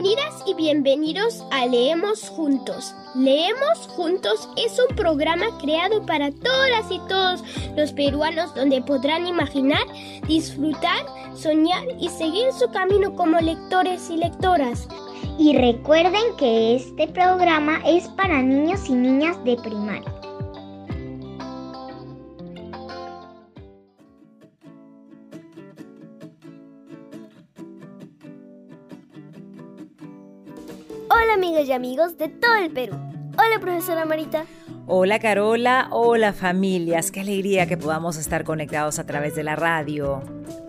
Bienvenidas y bienvenidos a Leemos Juntos. Leemos Juntos es un programa creado para todas y todos los peruanos donde podrán imaginar, disfrutar, soñar y seguir su camino como lectores y lectoras. Y recuerden que este programa es para niños y niñas de primaria. Hola amigas y amigos de todo el Perú. Hola profesora Marita. Hola Carola, hola familias, qué alegría que podamos estar conectados a través de la radio.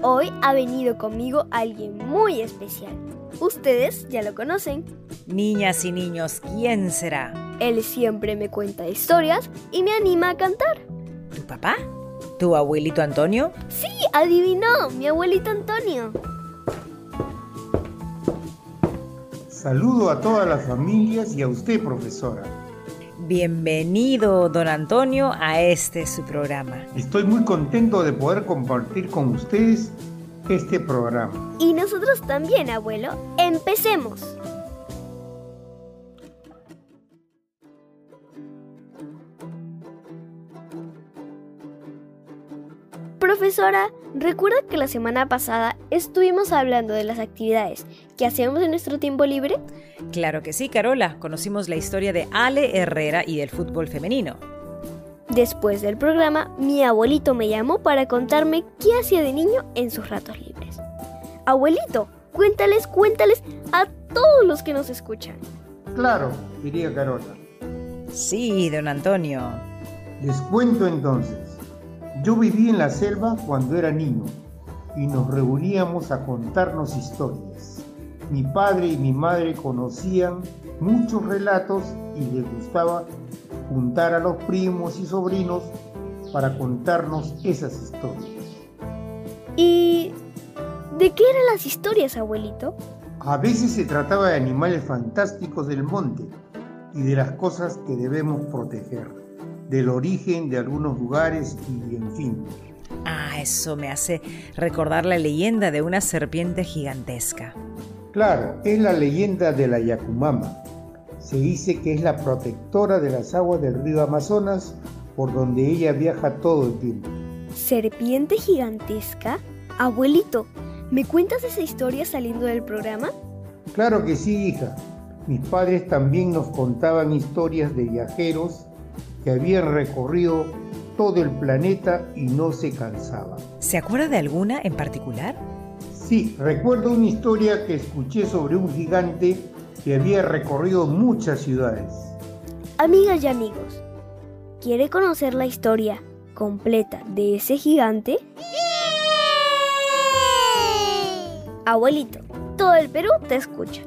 Hoy ha venido conmigo alguien muy especial. Ustedes ya lo conocen. Niñas y niños, ¿quién será? Él siempre me cuenta historias y me anima a cantar. ¿Tu papá? ¿Tu abuelito Antonio? Sí, adivinó, mi abuelito Antonio. Saludo a todas las familias y a usted, profesora. Bienvenido, don Antonio, a este su programa. Estoy muy contento de poder compartir con ustedes este programa. Y nosotros también, abuelo. Empecemos. Profesora, ¿recuerda que la semana pasada estuvimos hablando de las actividades que hacemos en nuestro tiempo libre? Claro que sí, Carola. Conocimos la historia de Ale Herrera y del fútbol femenino. Después del programa, mi abuelito me llamó para contarme qué hacía de niño en sus ratos libres. Abuelito, cuéntales, cuéntales a todos los que nos escuchan. Claro, diría Carola. Sí, don Antonio. Les cuento entonces. Yo viví en la selva cuando era niño y nos reuníamos a contarnos historias. Mi padre y mi madre conocían muchos relatos y les gustaba juntar a los primos y sobrinos para contarnos esas historias. ¿Y de qué eran las historias, abuelito? A veces se trataba de animales fantásticos del monte y de las cosas que debemos proteger, del origen de algunos lugares y en fin. Ah, eso me hace recordar la leyenda de una serpiente gigantesca. Claro, es la leyenda de la Yacumama. Se dice que es la protectora de las aguas del río Amazonas por donde ella viaja todo el tiempo. ¿Serpiente gigantesca? Abuelito, ¿me cuentas esa historia saliendo del programa? Claro que sí, hija. Mis padres también nos contaban historias de viajeros que habían recorrido todo el planeta y no se cansaban. ¿Se acuerda de alguna en particular? Sí, recuerdo una historia que escuché sobre un gigante que había recorrido muchas ciudades. Amigas y amigos, ¿quiere conocer la historia completa de ese gigante? Abuelito, todo el Perú te escucha.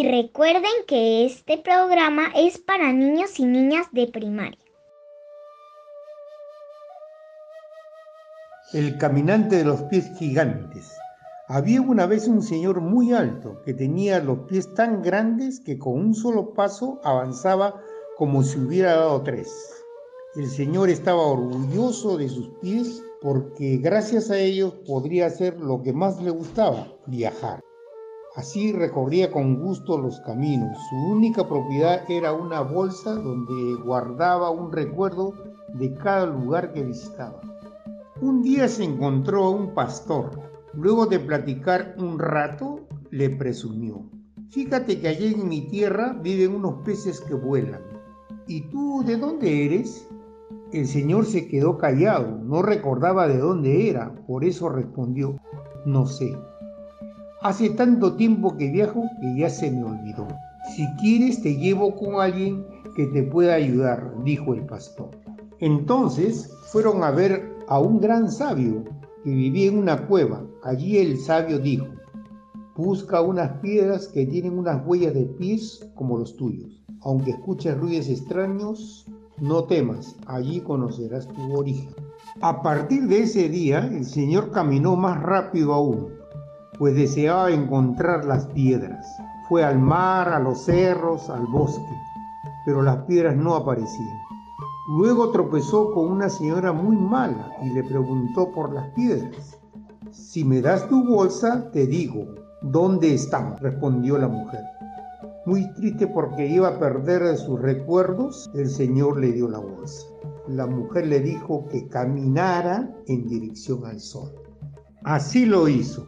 Y recuerden que este programa es para niños y niñas de primaria. El caminante de los pies gigantes. Había una vez un señor muy alto que tenía los pies tan grandes que con un solo paso avanzaba como si hubiera dado tres. El señor estaba orgulloso de sus pies porque gracias a ellos podría hacer lo que más le gustaba, viajar. Así recorría con gusto los caminos. Su única propiedad era una bolsa donde guardaba un recuerdo de cada lugar que visitaba. Un día se encontró a un pastor. Luego de platicar un rato, le presumió. Fíjate que allí en mi tierra viven unos peces que vuelan. ¿Y tú de dónde eres? El señor se quedó callado, no recordaba de dónde era, por eso respondió, no sé. Hace tanto tiempo que viajo que ya se me olvidó. Si quieres te llevo con alguien que te pueda ayudar, dijo el pastor. Entonces fueron a ver a un gran sabio que vivía en una cueva. Allí el sabio dijo, busca unas piedras que tienen unas huellas de pies como los tuyos. Aunque escuches ruidos extraños, no temas, allí conocerás tu origen. A partir de ese día, el Señor caminó más rápido aún, pues deseaba encontrar las piedras. Fue al mar, a los cerros, al bosque, pero las piedras no aparecían. Luego tropezó con una señora muy mala y le preguntó por las piedras. Si me das tu bolsa, te digo, ¿dónde estamos? respondió la mujer. Muy triste porque iba a perder sus recuerdos, el Señor le dio la bolsa. La mujer le dijo que caminara en dirección al sol. Así lo hizo,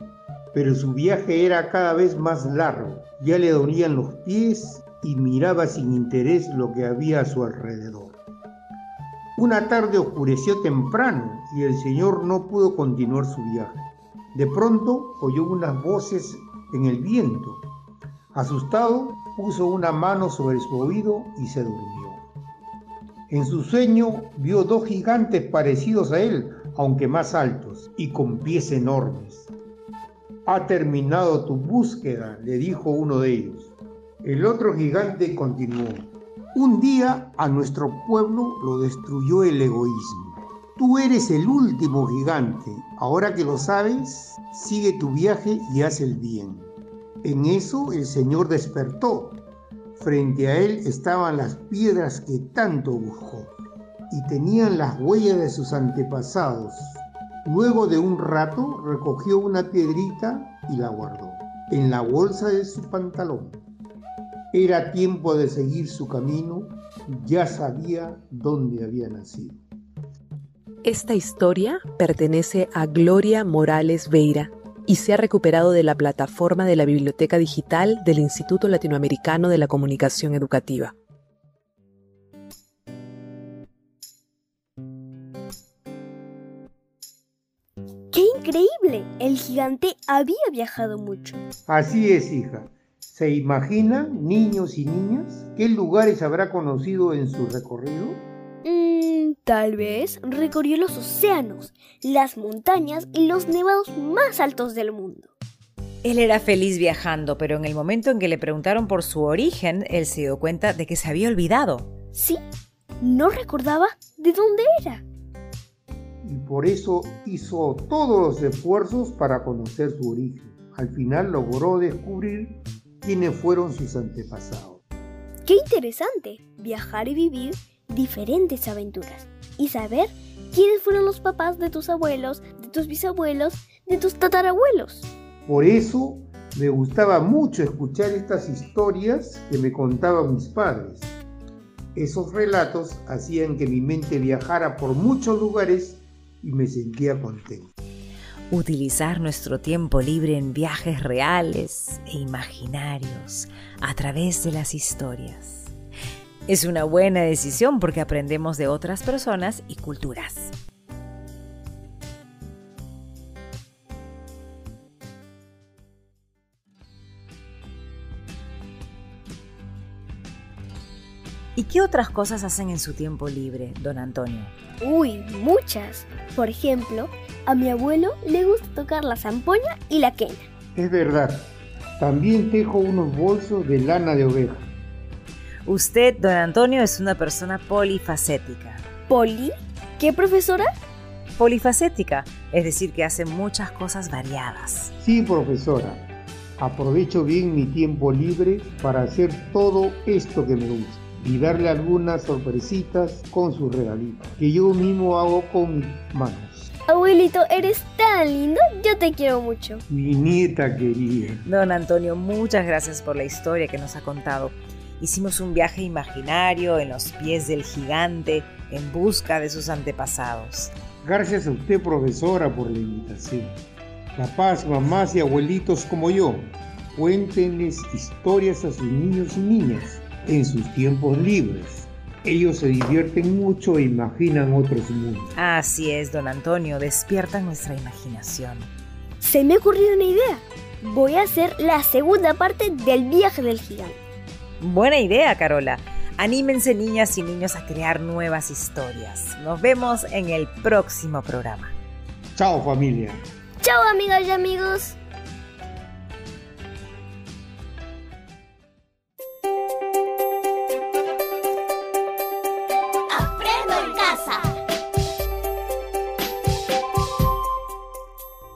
pero su viaje era cada vez más largo. Ya le dolían los pies y miraba sin interés lo que había a su alrededor. Una tarde oscureció temprano y el señor no pudo continuar su viaje. De pronto oyó unas voces en el viento. Asustado, puso una mano sobre su oído y se durmió. En su sueño vio dos gigantes parecidos a él, aunque más altos y con pies enormes. Ha terminado tu búsqueda, le dijo uno de ellos. El otro gigante continuó. Un día a nuestro pueblo lo destruyó el egoísmo. Tú eres el último gigante. Ahora que lo sabes, sigue tu viaje y haz el bien. En eso el Señor despertó. Frente a él estaban las piedras que tanto buscó y tenían las huellas de sus antepasados. Luego de un rato recogió una piedrita y la guardó en la bolsa de su pantalón. Era tiempo de seguir su camino, ya sabía dónde había nacido. Esta historia pertenece a Gloria Morales Veira y se ha recuperado de la plataforma de la Biblioteca Digital del Instituto Latinoamericano de la Comunicación Educativa. Increíble! El gigante había viajado mucho. Así es, hija. ¿Se imagina, niños y niñas, qué lugares habrá conocido en su recorrido? Mm, tal vez recorrió los océanos, las montañas y los nevados más altos del mundo. Él era feliz viajando, pero en el momento en que le preguntaron por su origen, él se dio cuenta de que se había olvidado. Sí, no recordaba de dónde era. Y por eso hizo todos los esfuerzos para conocer su origen. Al final logró descubrir quiénes fueron sus antepasados. Qué interesante viajar y vivir diferentes aventuras y saber quiénes fueron los papás de tus abuelos, de tus bisabuelos, de tus tatarabuelos. Por eso me gustaba mucho escuchar estas historias que me contaban mis padres. Esos relatos hacían que mi mente viajara por muchos lugares y me sentía contento utilizar nuestro tiempo libre en viajes reales e imaginarios a través de las historias. Es una buena decisión porque aprendemos de otras personas y culturas. ¿Y qué otras cosas hacen en su tiempo libre, don Antonio? Uy, muchas. Por ejemplo, a mi abuelo le gusta tocar la zampoña y la quena. Es verdad. También tejo unos bolsos de lana de oveja. Usted, don Antonio, es una persona polifacética. ¿Poli? ¿Qué profesora? Polifacética, es decir, que hace muchas cosas variadas. Sí, profesora. Aprovecho bien mi tiempo libre para hacer todo esto que me gusta y darle algunas sorpresitas con sus regalitos, que yo mismo hago con mis manos. Abuelito, eres tan lindo, yo te quiero mucho. Mi nieta querida. Don Antonio, muchas gracias por la historia que nos ha contado. Hicimos un viaje imaginario en los pies del gigante en busca de sus antepasados. Gracias a usted, profesora, por la invitación. Papás, mamás y abuelitos como yo, cuéntenles historias a sus niños y niñas en sus tiempos libres. Ellos se divierten mucho e imaginan otros mundos. Así es, don Antonio, despierta nuestra imaginación. Se me ha ocurrido una idea. Voy a hacer la segunda parte del viaje del gigante. Buena idea, Carola. Anímense niñas y niños a crear nuevas historias. Nos vemos en el próximo programa. Chao familia. Chao amigas y amigos.